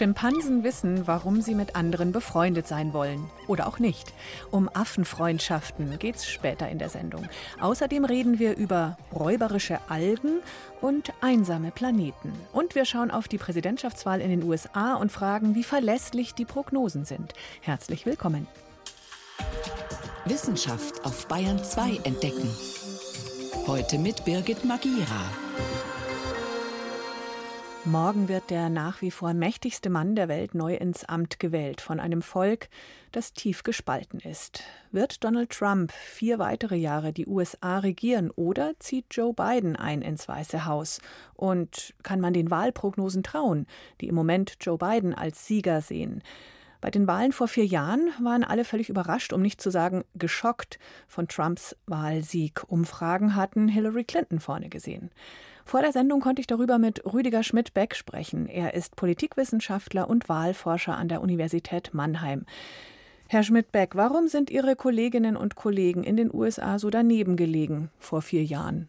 Schimpansen wissen, warum sie mit anderen befreundet sein wollen. Oder auch nicht. Um Affenfreundschaften geht's später in der Sendung. Außerdem reden wir über räuberische Algen und einsame Planeten. Und wir schauen auf die Präsidentschaftswahl in den USA und fragen, wie verlässlich die Prognosen sind. Herzlich willkommen. Wissenschaft auf Bayern 2 entdecken. Heute mit Birgit Magira. Morgen wird der nach wie vor mächtigste Mann der Welt neu ins Amt gewählt von einem Volk, das tief gespalten ist. Wird Donald Trump vier weitere Jahre die USA regieren oder zieht Joe Biden ein ins Weiße Haus? Und kann man den Wahlprognosen trauen, die im Moment Joe Biden als Sieger sehen? Bei den Wahlen vor vier Jahren waren alle völlig überrascht, um nicht zu sagen geschockt von Trumps Wahlsieg. Umfragen hatten Hillary Clinton vorne gesehen. Vor der Sendung konnte ich darüber mit Rüdiger Schmidt-Beck sprechen. Er ist Politikwissenschaftler und Wahlforscher an der Universität Mannheim. Herr Schmidt-Beck, warum sind Ihre Kolleginnen und Kollegen in den USA so daneben gelegen vor vier Jahren?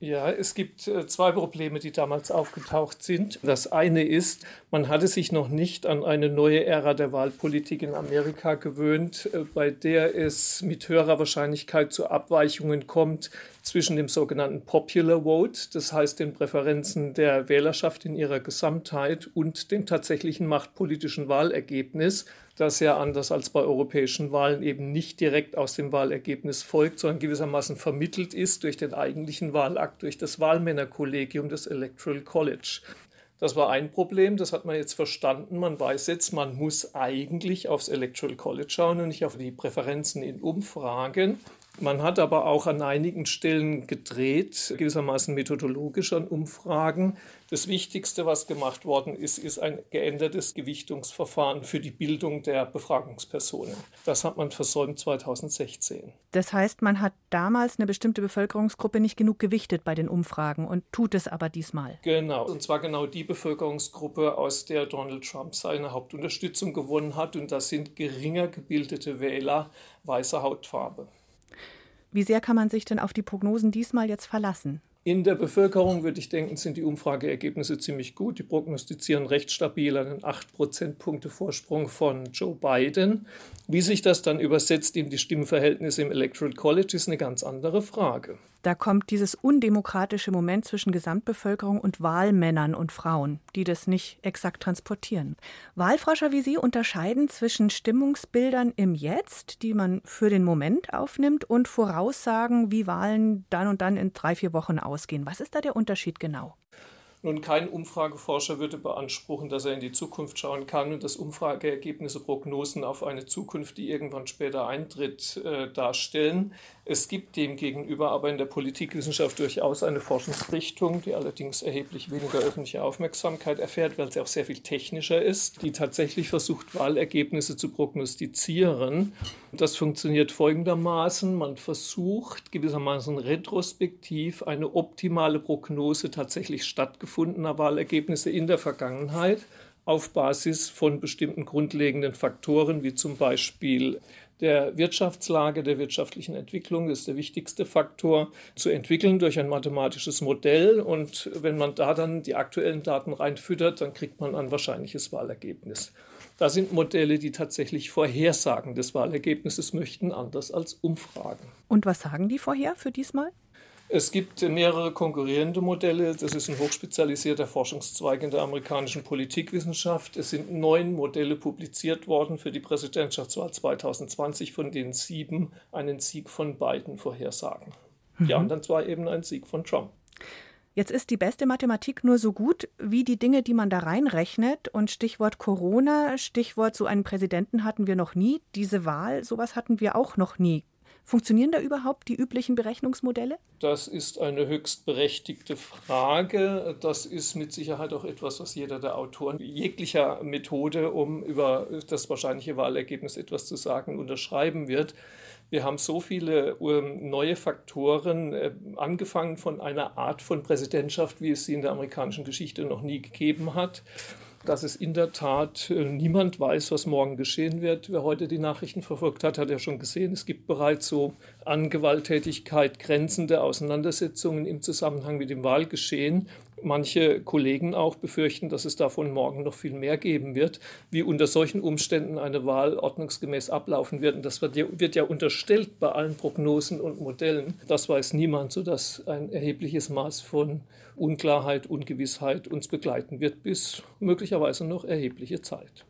Ja, es gibt äh, zwei Probleme, die damals aufgetaucht sind. Das eine ist, man hatte sich noch nicht an eine neue Ära der Wahlpolitik in Amerika gewöhnt, äh, bei der es mit höherer Wahrscheinlichkeit zu Abweichungen kommt zwischen dem sogenannten Popular Vote, das heißt den Präferenzen der Wählerschaft in ihrer Gesamtheit, und dem tatsächlichen machtpolitischen Wahlergebnis, das ja anders als bei europäischen Wahlen eben nicht direkt aus dem Wahlergebnis folgt, sondern gewissermaßen vermittelt ist durch den eigentlichen Wahlakt, durch das Wahlmännerkollegium des Electoral College. Das war ein Problem, das hat man jetzt verstanden. Man weiß jetzt, man muss eigentlich aufs Electoral College schauen und nicht auf die Präferenzen in Umfragen. Man hat aber auch an einigen Stellen gedreht, gewissermaßen methodologisch an Umfragen. Das Wichtigste, was gemacht worden ist, ist ein geändertes Gewichtungsverfahren für die Bildung der Befragungspersonen. Das hat man versäumt 2016. Das heißt, man hat damals eine bestimmte Bevölkerungsgruppe nicht genug gewichtet bei den Umfragen und tut es aber diesmal. Genau, und zwar genau die Bevölkerungsgruppe, aus der Donald Trump seine Hauptunterstützung gewonnen hat. Und das sind geringer gebildete Wähler weißer Hautfarbe. Wie sehr kann man sich denn auf die Prognosen diesmal jetzt verlassen? In der Bevölkerung würde ich denken, sind die Umfrageergebnisse ziemlich gut. Die prognostizieren recht stabil einen 8 Prozentpunkte Vorsprung von Joe Biden. Wie sich das dann übersetzt in die Stimmverhältnisse im Electoral College, ist eine ganz andere Frage. Da kommt dieses undemokratische Moment zwischen Gesamtbevölkerung und Wahlmännern und Frauen, die das nicht exakt transportieren. Wahlforscher wie Sie unterscheiden zwischen Stimmungsbildern im Jetzt, die man für den Moment aufnimmt, und Voraussagen, wie Wahlen dann und dann in drei, vier Wochen ausgehen. Was ist da der Unterschied genau? Nun, kein Umfrageforscher würde beanspruchen, dass er in die Zukunft schauen kann und dass Umfrageergebnisse Prognosen auf eine Zukunft, die irgendwann später eintritt, äh, darstellen. Es gibt demgegenüber aber in der Politikwissenschaft durchaus eine Forschungsrichtung, die allerdings erheblich weniger öffentliche Aufmerksamkeit erfährt, weil sie auch sehr viel technischer ist, die tatsächlich versucht, Wahlergebnisse zu prognostizieren. Das funktioniert folgendermaßen. Man versucht gewissermaßen retrospektiv eine optimale Prognose tatsächlich stattgefunden stattgefundener Wahlergebnisse in der Vergangenheit auf Basis von bestimmten grundlegenden Faktoren, wie zum Beispiel der Wirtschaftslage, der wirtschaftlichen Entwicklung, das ist der wichtigste Faktor, zu entwickeln durch ein mathematisches Modell. Und wenn man da dann die aktuellen Daten reinfüttert, dann kriegt man ein wahrscheinliches Wahlergebnis. Da sind Modelle, die tatsächlich Vorhersagen des Wahlergebnisses möchten, anders als Umfragen. Und was sagen die vorher für diesmal? Es gibt mehrere konkurrierende Modelle. Das ist ein hochspezialisierter Forschungszweig in der amerikanischen Politikwissenschaft. Es sind neun Modelle publiziert worden für die Präsidentschaftswahl 2020, von denen sieben einen Sieg von Biden vorhersagen. Mhm. anderen zwei eben einen Sieg von Trump. Jetzt ist die beste Mathematik nur so gut wie die Dinge, die man da reinrechnet. Und Stichwort Corona, Stichwort so einen Präsidenten hatten wir noch nie. Diese Wahl, sowas hatten wir auch noch nie. Funktionieren da überhaupt die üblichen Berechnungsmodelle? Das ist eine höchst berechtigte Frage. Das ist mit Sicherheit auch etwas, was jeder der Autoren jeglicher Methode, um über das wahrscheinliche Wahlergebnis etwas zu sagen, unterschreiben wird. Wir haben so viele ähm, neue Faktoren, äh, angefangen von einer Art von Präsidentschaft, wie es sie in der amerikanischen Geschichte noch nie gegeben hat dass es in der Tat äh, niemand weiß, was morgen geschehen wird. Wer heute die Nachrichten verfolgt hat, hat ja schon gesehen, es gibt bereits so an Gewalttätigkeit grenzende Auseinandersetzungen im Zusammenhang mit dem Wahlgeschehen. Manche Kollegen auch befürchten, dass es davon morgen noch viel mehr geben wird, wie unter solchen Umständen eine Wahl ordnungsgemäß ablaufen wird. Und das wird ja, wird ja unterstellt bei allen Prognosen und Modellen. Das weiß niemand, sodass ein erhebliches Maß von Unklarheit, Ungewissheit uns begleiten wird bis möglicherweise noch erhebliche Zeit.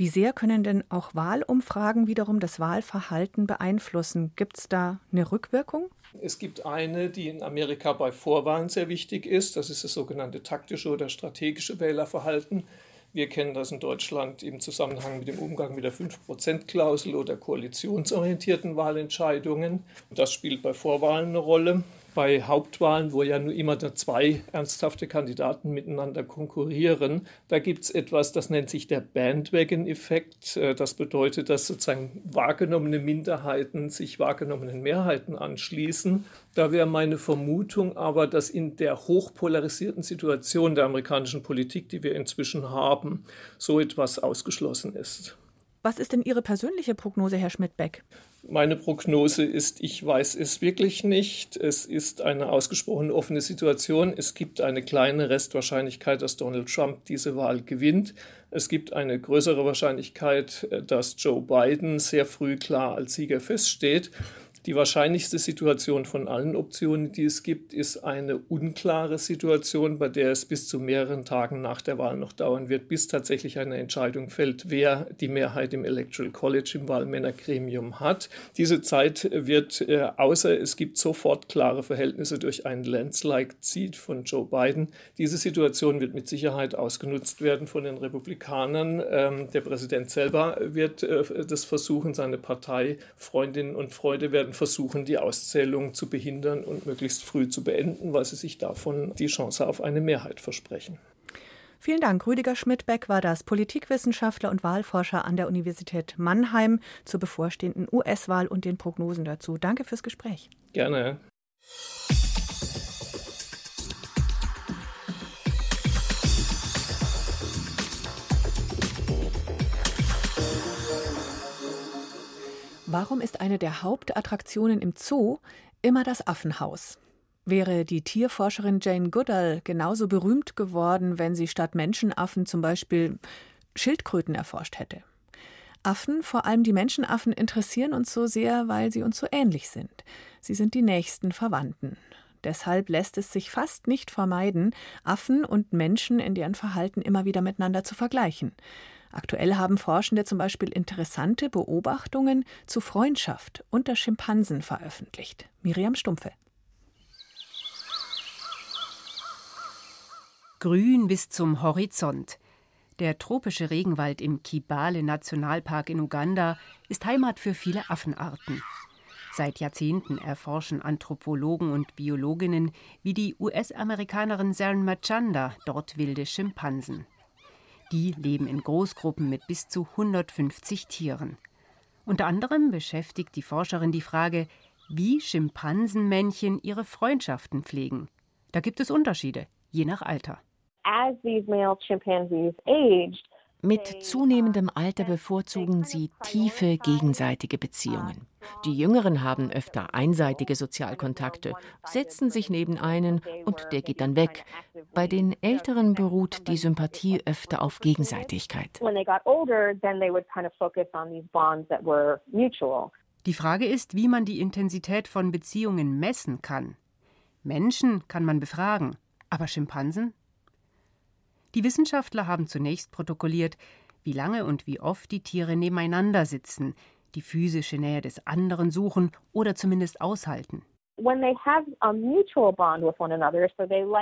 Wie sehr können denn auch Wahlumfragen wiederum das Wahlverhalten beeinflussen? Gibt es da eine Rückwirkung? Es gibt eine, die in Amerika bei Vorwahlen sehr wichtig ist. Das ist das sogenannte taktische oder strategische Wählerverhalten. Wir kennen das in Deutschland im Zusammenhang mit dem Umgang mit der 5%-Klausel oder koalitionsorientierten Wahlentscheidungen. Das spielt bei Vorwahlen eine Rolle bei Hauptwahlen, wo ja nur immer zwei ernsthafte Kandidaten miteinander konkurrieren, da gibt es etwas, das nennt sich der Bandwagon-Effekt. Äh, das bedeutet, dass sozusagen wahrgenommene Minderheiten sich wahrgenommenen Mehrheiten anschließen. Da wäre meine Vermutung aber, dass in der hochpolarisierten Situation der amerikanischen Politik, die wir inzwischen haben, so etwas ausgeschlossen ist. Was ist denn Ihre persönliche Prognose, Herr Schmidt-Beck? Meine Prognose ist, ich weiß es wirklich nicht. Es ist eine ausgesprochen offene Situation. Es gibt eine kleine Restwahrscheinlichkeit, dass Donald Trump diese Wahl gewinnt. Es gibt eine größere Wahrscheinlichkeit, dass Joe Biden sehr früh klar als Sieger feststeht. Die wahrscheinlichste Situation von allen Optionen, die es gibt, ist eine unklare Situation, bei der es bis zu mehreren Tagen nach der Wahl noch dauern wird, bis tatsächlich eine Entscheidung fällt, wer die Mehrheit im Electoral College im Wahlmännergremium hat. Diese Zeit wird, äh, außer es gibt sofort klare Verhältnisse durch einen Landslide-Seat von Joe Biden, diese Situation wird mit Sicherheit ausgenutzt werden von den Republikanern. Ähm, der Präsident selber wird äh, das versuchen, seine Partei, Freundinnen und Freunde werden versuchen, die Auszählung zu behindern und möglichst früh zu beenden, weil sie sich davon die Chance auf eine Mehrheit versprechen. Vielen Dank. Rüdiger Schmidbeck war das Politikwissenschaftler und Wahlforscher an der Universität Mannheim zur bevorstehenden US-Wahl und den Prognosen dazu. Danke fürs Gespräch. Gerne. Warum ist eine der Hauptattraktionen im Zoo immer das Affenhaus? Wäre die Tierforscherin Jane Goodall genauso berühmt geworden, wenn sie statt Menschenaffen zum Beispiel Schildkröten erforscht hätte? Affen, vor allem die Menschenaffen, interessieren uns so sehr, weil sie uns so ähnlich sind. Sie sind die nächsten Verwandten. Deshalb lässt es sich fast nicht vermeiden, Affen und Menschen in deren Verhalten immer wieder miteinander zu vergleichen. Aktuell haben Forschende zum Beispiel interessante Beobachtungen zu Freundschaft unter Schimpansen veröffentlicht. Miriam Stumpfe. Grün bis zum Horizont. Der tropische Regenwald im Kibale Nationalpark in Uganda ist Heimat für viele Affenarten. Seit Jahrzehnten erforschen Anthropologen und Biologinnen wie die US-Amerikanerin Saren Machanda dort wilde Schimpansen. Die leben in Großgruppen mit bis zu 150 Tieren. Unter anderem beschäftigt die Forscherin die Frage, wie Schimpansenmännchen ihre Freundschaften pflegen. Da gibt es Unterschiede, je nach Alter. As these male chimpanzees aged, mit zunehmendem Alter bevorzugen sie tiefe gegenseitige Beziehungen. Die Jüngeren haben öfter einseitige Sozialkontakte, setzen sich neben einen und der geht dann weg. Bei den Älteren beruht die Sympathie öfter auf Gegenseitigkeit. Die Frage ist, wie man die Intensität von Beziehungen messen kann. Menschen kann man befragen, aber Schimpansen? Die Wissenschaftler haben zunächst protokolliert, wie lange und wie oft die Tiere nebeneinander sitzen, die physische Nähe des anderen suchen oder zumindest aushalten.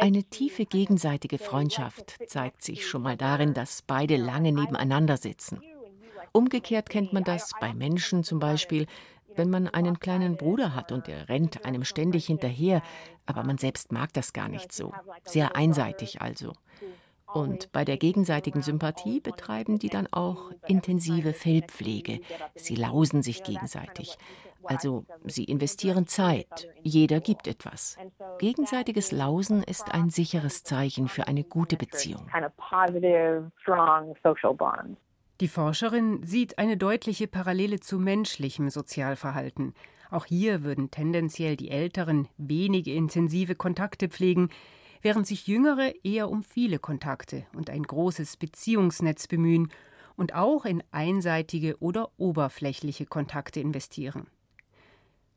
Eine tiefe gegenseitige Freundschaft zeigt sich schon mal darin, dass beide lange nebeneinander sitzen. Umgekehrt kennt man das bei Menschen zum Beispiel, wenn man einen kleinen Bruder hat und er rennt einem ständig hinterher, aber man selbst mag das gar nicht so. Sehr einseitig also. Und bei der gegenseitigen Sympathie betreiben die dann auch intensive Fellpflege. Sie lausen sich gegenseitig. Also sie investieren Zeit, jeder gibt etwas. Gegenseitiges Lausen ist ein sicheres Zeichen für eine gute Beziehung. Die Forscherin sieht eine deutliche Parallele zu menschlichem Sozialverhalten. Auch hier würden tendenziell die Älteren wenige intensive Kontakte pflegen, während sich Jüngere eher um viele Kontakte und ein großes Beziehungsnetz bemühen und auch in einseitige oder oberflächliche Kontakte investieren.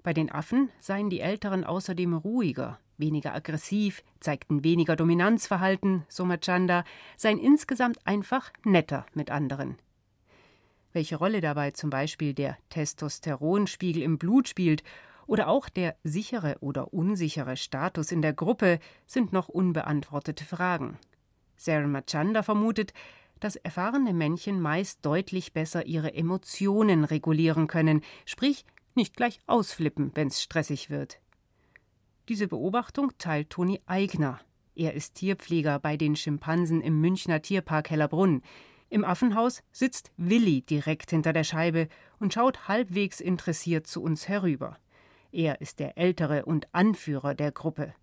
Bei den Affen seien die Älteren außerdem ruhiger, weniger aggressiv, zeigten weniger Dominanzverhalten, so Machanda, seien insgesamt einfach netter mit anderen. Welche Rolle dabei zum Beispiel der Testosteronspiegel im Blut spielt oder auch der sichere oder unsichere Status in der Gruppe sind noch unbeantwortete Fragen. Sarah Machanda vermutet, dass erfahrene Männchen meist deutlich besser ihre Emotionen regulieren können, sprich nicht gleich ausflippen, wenn's stressig wird. Diese Beobachtung teilt Toni Eigner. Er ist Tierpfleger bei den Schimpansen im Münchner Tierpark Hellerbrunn. Im Affenhaus sitzt Willi direkt hinter der Scheibe und schaut halbwegs interessiert zu uns herüber. Er ist der Ältere und Anführer der Gruppe.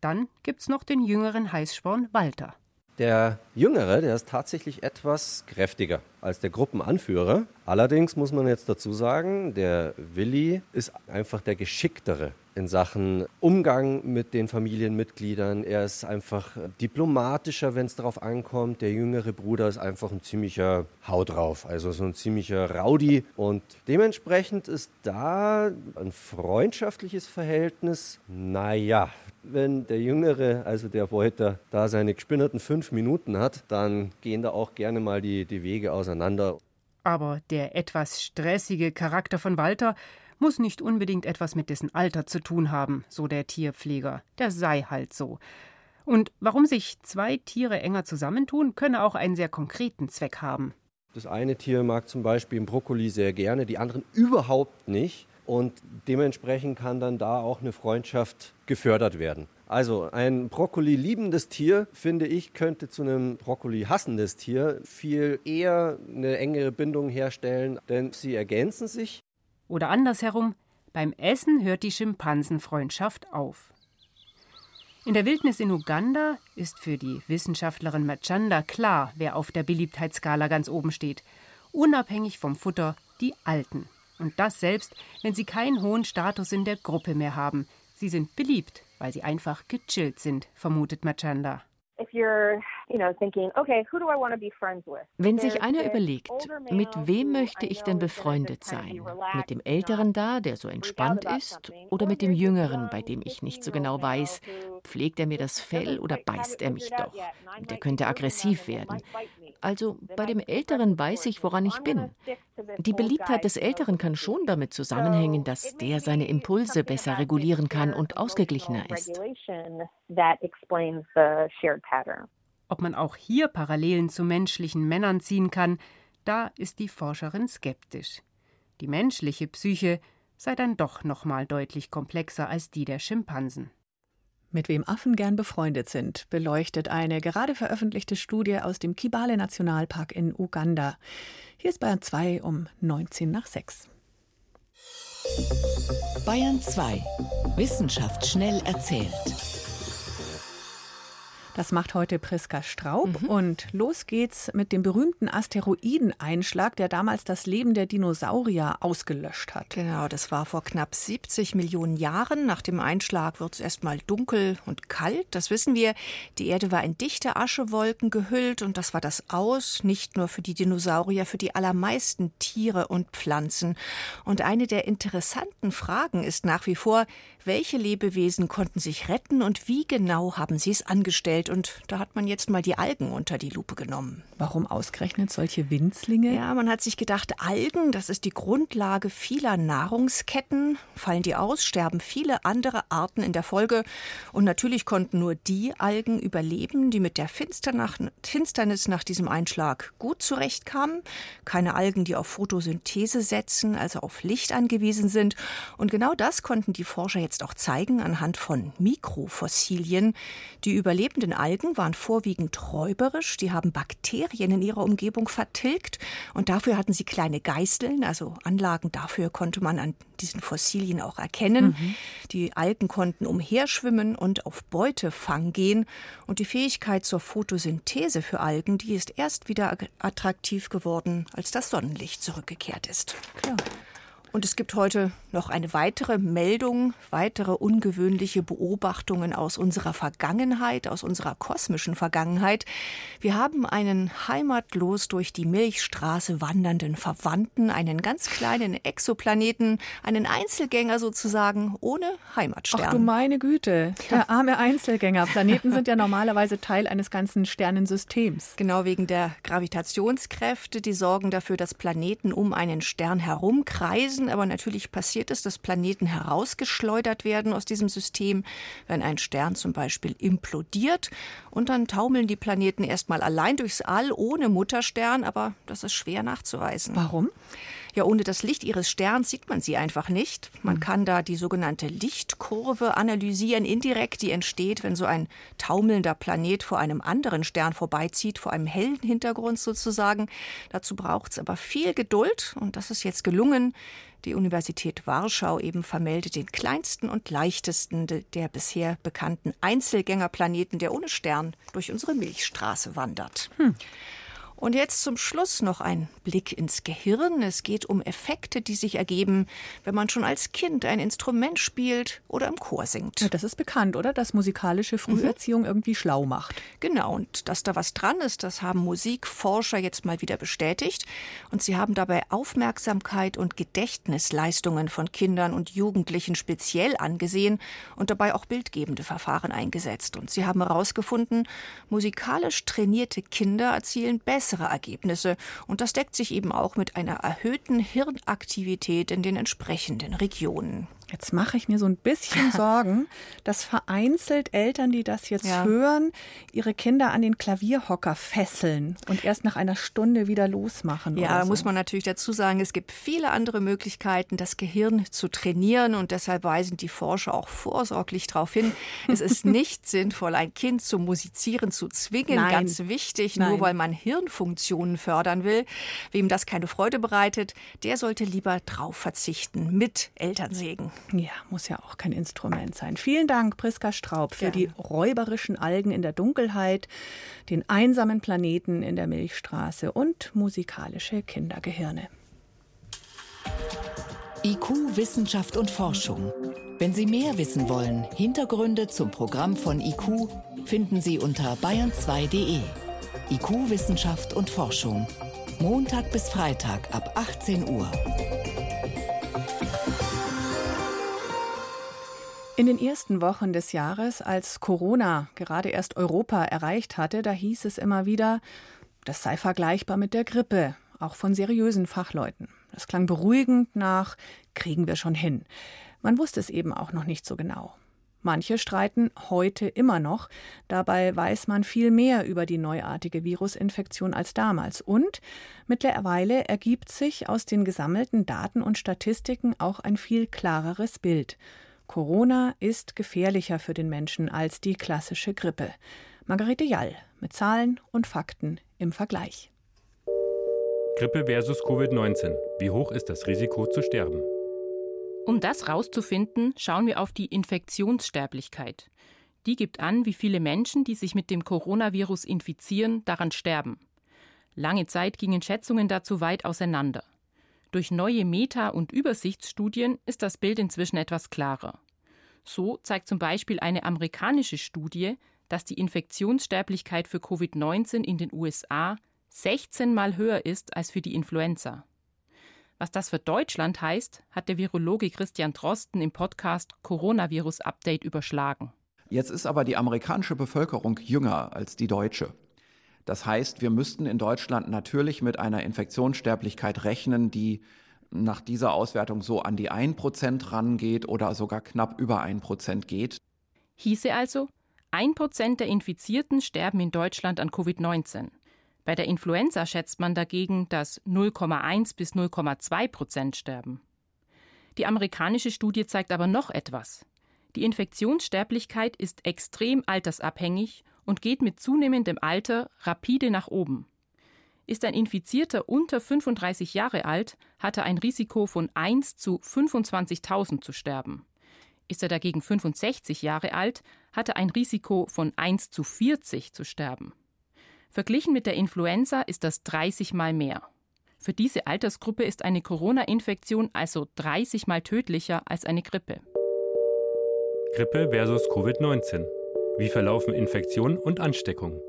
Dann gibt's noch den jüngeren Heißsporn Walter. Der Jüngere, der ist tatsächlich etwas kräftiger als der Gruppenanführer. Allerdings muss man jetzt dazu sagen, der Willi ist einfach der Geschicktere in Sachen Umgang mit den Familienmitgliedern. Er ist einfach diplomatischer, wenn es darauf ankommt. Der jüngere Bruder ist einfach ein ziemlicher Hau drauf, also so ein ziemlicher Rowdy. Und dementsprechend ist da ein freundschaftliches Verhältnis, naja, wenn der Jüngere, also der Beuter, da seine gespinnerten fünf Minuten hat, dann gehen da auch gerne mal die, die Wege auseinander. Aber der etwas stressige Charakter von Walter muss nicht unbedingt etwas mit dessen Alter zu tun haben, so der Tierpfleger. Der sei halt so. Und warum sich zwei Tiere enger zusammentun, könne auch einen sehr konkreten Zweck haben. Das eine Tier mag zum Beispiel Brokkoli sehr gerne, die anderen überhaupt nicht. Und dementsprechend kann dann da auch eine Freundschaft gefördert werden. Also ein Brokkoli liebendes Tier, finde ich, könnte zu einem Brokkoli hassendes Tier viel eher eine engere Bindung herstellen, denn sie ergänzen sich. Oder andersherum, beim Essen hört die Schimpansenfreundschaft auf. In der Wildnis in Uganda ist für die Wissenschaftlerin Machanda klar, wer auf der Beliebtheitsskala ganz oben steht. Unabhängig vom Futter die Alten. Und das selbst, wenn sie keinen hohen Status in der Gruppe mehr haben. Sie sind beliebt, weil sie einfach gechillt sind, vermutet Machanda. Wenn sich einer überlegt, mit wem möchte ich denn befreundet sein? Mit dem Älteren da, der so entspannt ist, oder mit dem Jüngeren, bei dem ich nicht so genau weiß, pflegt er mir das Fell oder beißt er mich doch? Der könnte aggressiv werden. Also bei dem Älteren weiß ich, woran ich bin. Die Beliebtheit des Älteren kann schon damit zusammenhängen, dass der seine Impulse besser regulieren kann und ausgeglichener ist. Ob man auch hier Parallelen zu menschlichen Männern ziehen kann, da ist die Forscherin skeptisch. Die menschliche Psyche sei dann doch noch mal deutlich komplexer als die der Schimpansen. Mit wem Affen gern befreundet sind, beleuchtet eine gerade veröffentlichte Studie aus dem Kibale Nationalpark in Uganda. Hier ist Bayern 2 um 19 nach 6. Bayern 2. Wissenschaft schnell erzählt. Das macht heute Priska Straub. Mhm. Und los geht's mit dem berühmten Asteroideneinschlag, der damals das Leben der Dinosaurier ausgelöscht hat. Genau, das war vor knapp 70 Millionen Jahren. Nach dem Einschlag wird es erstmal dunkel und kalt. Das wissen wir. Die Erde war in dichte Aschewolken gehüllt und das war das Aus, nicht nur für die Dinosaurier, für die allermeisten Tiere und Pflanzen. Und eine der interessanten Fragen ist nach wie vor, welche Lebewesen konnten sich retten und wie genau haben sie es angestellt? Und da hat man jetzt mal die Algen unter die Lupe genommen. Warum ausgerechnet solche Winzlinge? Ja, man hat sich gedacht, Algen, das ist die Grundlage vieler Nahrungsketten. Fallen die aus, sterben viele andere Arten in der Folge. Und natürlich konnten nur die Algen überleben, die mit der Finsternis nach diesem Einschlag gut zurechtkamen. Keine Algen, die auf Photosynthese setzen, also auf Licht angewiesen sind. Und genau das konnten die Forscher jetzt auch zeigen anhand von Mikrofossilien. Die überlebenden lebenden Algen waren vorwiegend räuberisch. Die haben Bakterien in ihrer Umgebung vertilgt und dafür hatten sie kleine Geißeln, also Anlagen dafür konnte man an diesen Fossilien auch erkennen. Mhm. Die Algen konnten umherschwimmen und auf Beutefang gehen und die Fähigkeit zur Photosynthese für Algen, die ist erst wieder attraktiv geworden, als das Sonnenlicht zurückgekehrt ist. Klar. Und es gibt heute noch eine weitere Meldung, weitere ungewöhnliche Beobachtungen aus unserer Vergangenheit, aus unserer kosmischen Vergangenheit. Wir haben einen heimatlos durch die Milchstraße wandernden Verwandten, einen ganz kleinen Exoplaneten, einen Einzelgänger sozusagen ohne Heimatstern. Ach du meine Güte, der arme Einzelgänger. Planeten sind ja normalerweise Teil eines ganzen Sternensystems. Genau wegen der Gravitationskräfte, die sorgen dafür, dass Planeten um einen Stern herumkreisen gewesen, aber natürlich passiert es, dass Planeten herausgeschleudert werden aus diesem System, wenn ein Stern zum Beispiel implodiert. Und dann taumeln die Planeten erstmal allein durchs All ohne Mutterstern, aber das ist schwer nachzuweisen. Warum? Ja, ohne das Licht ihres Sterns sieht man sie einfach nicht. Man hm. kann da die sogenannte Lichtkurve analysieren, indirekt, die entsteht, wenn so ein taumelnder Planet vor einem anderen Stern vorbeizieht, vor einem hellen Hintergrund sozusagen. Dazu braucht es aber viel Geduld und das ist jetzt gelungen. Die Universität Warschau eben vermeldet den kleinsten und leichtesten der bisher bekannten Einzelgängerplaneten, der ohne Stern durch unsere Milchstraße wandert. Hm. Und jetzt zum Schluss noch ein Blick ins Gehirn. Es geht um Effekte, die sich ergeben, wenn man schon als Kind ein Instrument spielt oder im Chor singt. Ja, das ist bekannt, oder? Dass musikalische Früherziehung mhm. irgendwie schlau macht. Genau, und dass da was dran ist, das haben Musikforscher jetzt mal wieder bestätigt. Und sie haben dabei Aufmerksamkeit und Gedächtnisleistungen von Kindern und Jugendlichen speziell angesehen und dabei auch bildgebende Verfahren eingesetzt. Und sie haben herausgefunden, musikalisch trainierte Kinder erzielen besser bessere Ergebnisse. Und das deckt sich eben auch mit einer erhöhten Hirnaktivität in den entsprechenden Regionen. Jetzt mache ich mir so ein bisschen Sorgen, dass vereinzelt Eltern, die das jetzt ja. hören, ihre Kinder an den Klavierhocker fesseln und erst nach einer Stunde wieder losmachen. Ja, so. muss man natürlich dazu sagen, es gibt viele andere Möglichkeiten, das Gehirn zu trainieren und deshalb weisen die Forscher auch vorsorglich darauf hin, es ist nicht sinnvoll, ein Kind zum Musizieren zu zwingen. Nein. Ganz wichtig, Nein. nur weil man Hirnfunktionen fördern will. Wem das keine Freude bereitet, der sollte lieber drauf verzichten mit Elternsegen. Ja, muss ja auch kein Instrument sein. Vielen Dank, Priska Straub, für Gerne. die räuberischen Algen in der Dunkelheit, den einsamen Planeten in der Milchstraße und musikalische Kindergehirne. IQ, Wissenschaft und Forschung. Wenn Sie mehr wissen wollen, Hintergründe zum Programm von IQ finden Sie unter bayern2.de. IQ, Wissenschaft und Forschung. Montag bis Freitag ab 18 Uhr. In den ersten Wochen des Jahres, als Corona gerade erst Europa erreicht hatte, da hieß es immer wieder, das sei vergleichbar mit der Grippe, auch von seriösen Fachleuten. Das klang beruhigend nach, kriegen wir schon hin. Man wusste es eben auch noch nicht so genau. Manche streiten heute immer noch. Dabei weiß man viel mehr über die neuartige Virusinfektion als damals. Und mittlerweile ergibt sich aus den gesammelten Daten und Statistiken auch ein viel klareres Bild. Corona ist gefährlicher für den Menschen als die klassische Grippe. Margarete Jall mit Zahlen und Fakten im Vergleich. Grippe versus Covid-19. Wie hoch ist das Risiko zu sterben? Um das rauszufinden, schauen wir auf die Infektionssterblichkeit. Die gibt an, wie viele Menschen, die sich mit dem Coronavirus infizieren, daran sterben. Lange Zeit gingen Schätzungen dazu weit auseinander. Durch neue Meta- und Übersichtsstudien ist das Bild inzwischen etwas klarer. So zeigt zum Beispiel eine amerikanische Studie, dass die Infektionssterblichkeit für Covid-19 in den USA 16 Mal höher ist als für die Influenza. Was das für Deutschland heißt, hat der Virologe Christian Drosten im Podcast Coronavirus Update überschlagen. Jetzt ist aber die amerikanische Bevölkerung jünger als die deutsche. Das heißt, wir müssten in Deutschland natürlich mit einer Infektionssterblichkeit rechnen, die nach dieser Auswertung so an die 1% rangeht oder sogar knapp über 1% geht. Hieße also, 1% der Infizierten sterben in Deutschland an Covid-19. Bei der Influenza schätzt man dagegen, dass 0,1 bis 0,2 Prozent sterben. Die amerikanische Studie zeigt aber noch etwas. Die Infektionssterblichkeit ist extrem altersabhängig und geht mit zunehmendem Alter rapide nach oben. Ist ein Infizierter unter 35 Jahre alt, hat er ein Risiko von 1 zu 25.000 zu sterben. Ist er dagegen 65 Jahre alt, hat er ein Risiko von 1 zu 40 zu sterben. Verglichen mit der Influenza ist das 30 mal mehr. Für diese Altersgruppe ist eine Corona-Infektion also 30 mal tödlicher als eine Grippe. Grippe versus Covid-19. Wie verlaufen Infektion und Ansteckung?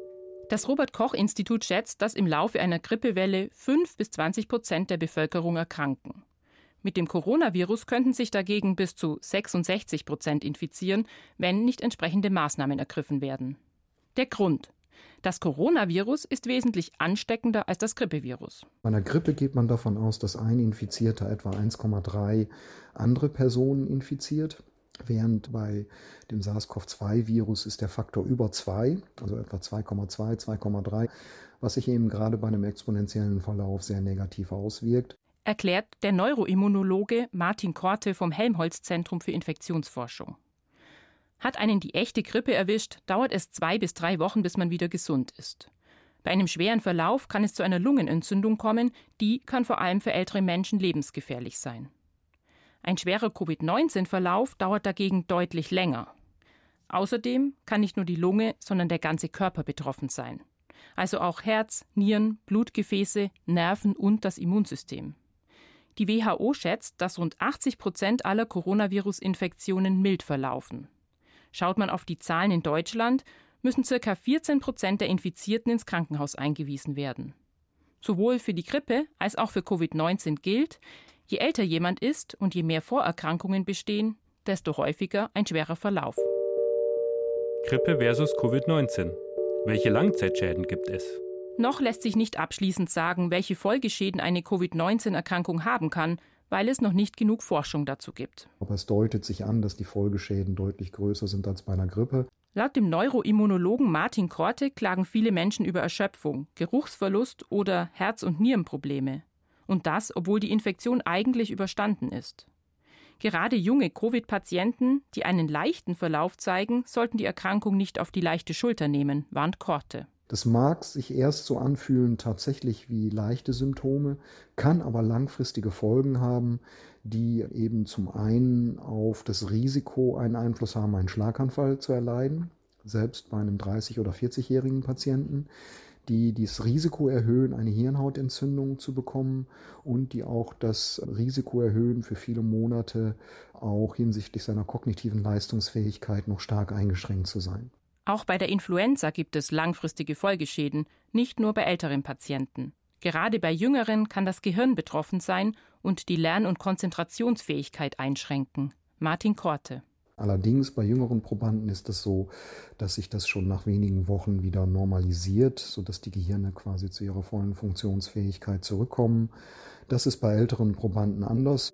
Das Robert Koch Institut schätzt, dass im Laufe einer Grippewelle 5 bis 20 Prozent der Bevölkerung erkranken. Mit dem Coronavirus könnten sich dagegen bis zu 66 Prozent infizieren, wenn nicht entsprechende Maßnahmen ergriffen werden. Der Grund. Das Coronavirus ist wesentlich ansteckender als das Grippevirus. Bei einer Grippe geht man davon aus, dass ein Infizierter etwa 1,3 andere Personen infiziert. Während bei dem SARS-CoV-2-Virus ist der Faktor über 2, also etwa 2,2, 2,3, was sich eben gerade bei einem exponentiellen Verlauf sehr negativ auswirkt erklärt der Neuroimmunologe Martin Korte vom Helmholtz-Zentrum für Infektionsforschung. Hat einen die echte Grippe erwischt, dauert es zwei bis drei Wochen, bis man wieder gesund ist. Bei einem schweren Verlauf kann es zu einer Lungenentzündung kommen, die kann vor allem für ältere Menschen lebensgefährlich sein. Ein schwerer Covid-19-Verlauf dauert dagegen deutlich länger. Außerdem kann nicht nur die Lunge, sondern der ganze Körper betroffen sein. Also auch Herz, Nieren, Blutgefäße, Nerven und das Immunsystem. Die WHO schätzt, dass rund 80 Prozent aller Coronavirus-Infektionen mild verlaufen. Schaut man auf die Zahlen in Deutschland, müssen ca. 14 Prozent der Infizierten ins Krankenhaus eingewiesen werden. Sowohl für die Grippe als auch für Covid-19 gilt, je älter jemand ist und je mehr Vorerkrankungen bestehen, desto häufiger ein schwerer Verlauf. Grippe versus Covid-19. Welche Langzeitschäden gibt es? Noch lässt sich nicht abschließend sagen, welche Folgeschäden eine Covid-19-Erkrankung haben kann, weil es noch nicht genug Forschung dazu gibt. Aber es deutet sich an, dass die Folgeschäden deutlich größer sind als bei einer Grippe. Laut dem Neuroimmunologen Martin Korte klagen viele Menschen über Erschöpfung, Geruchsverlust oder Herz- und Nierenprobleme. Und das, obwohl die Infektion eigentlich überstanden ist. Gerade junge Covid-Patienten, die einen leichten Verlauf zeigen, sollten die Erkrankung nicht auf die leichte Schulter nehmen, warnt Korte. Das mag sich erst so anfühlen, tatsächlich wie leichte Symptome, kann aber langfristige Folgen haben, die eben zum einen auf das Risiko einen Einfluss haben, einen Schlaganfall zu erleiden, selbst bei einem 30- oder 40-jährigen Patienten, die das Risiko erhöhen, eine Hirnhautentzündung zu bekommen und die auch das Risiko erhöhen, für viele Monate auch hinsichtlich seiner kognitiven Leistungsfähigkeit noch stark eingeschränkt zu sein. Auch bei der Influenza gibt es langfristige Folgeschäden, nicht nur bei älteren Patienten. Gerade bei Jüngeren kann das Gehirn betroffen sein und die Lern- und Konzentrationsfähigkeit einschränken. Martin Korte. Allerdings bei jüngeren Probanden ist es so, dass sich das schon nach wenigen Wochen wieder normalisiert, sodass die Gehirne quasi zu ihrer vollen Funktionsfähigkeit zurückkommen. Das ist bei älteren Probanden anders.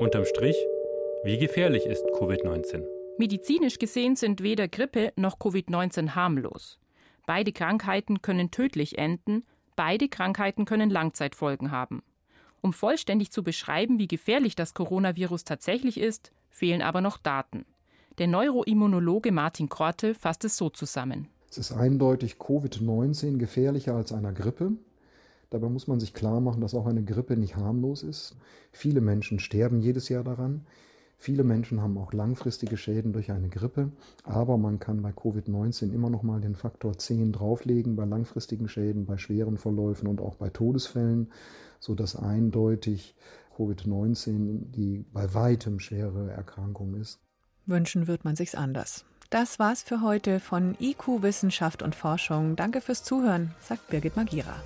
Unterm Strich, wie gefährlich ist Covid-19? Medizinisch gesehen sind weder Grippe noch Covid-19 harmlos. Beide Krankheiten können tödlich enden, beide Krankheiten können Langzeitfolgen haben. Um vollständig zu beschreiben, wie gefährlich das Coronavirus tatsächlich ist, fehlen aber noch Daten. Der Neuroimmunologe Martin Korte fasst es so zusammen. Es ist eindeutig Covid-19 gefährlicher als einer Grippe. Dabei muss man sich klar machen, dass auch eine Grippe nicht harmlos ist. Viele Menschen sterben jedes Jahr daran. Viele Menschen haben auch langfristige Schäden durch eine Grippe, aber man kann bei Covid-19 immer noch mal den Faktor 10 drauflegen bei langfristigen Schäden, bei schweren Verläufen und auch bei Todesfällen, sodass eindeutig Covid-19 die bei weitem schwere Erkrankung ist. Wünschen wird man sich's anders. Das war's für heute von IQ Wissenschaft und Forschung. Danke fürs Zuhören, sagt Birgit Magira.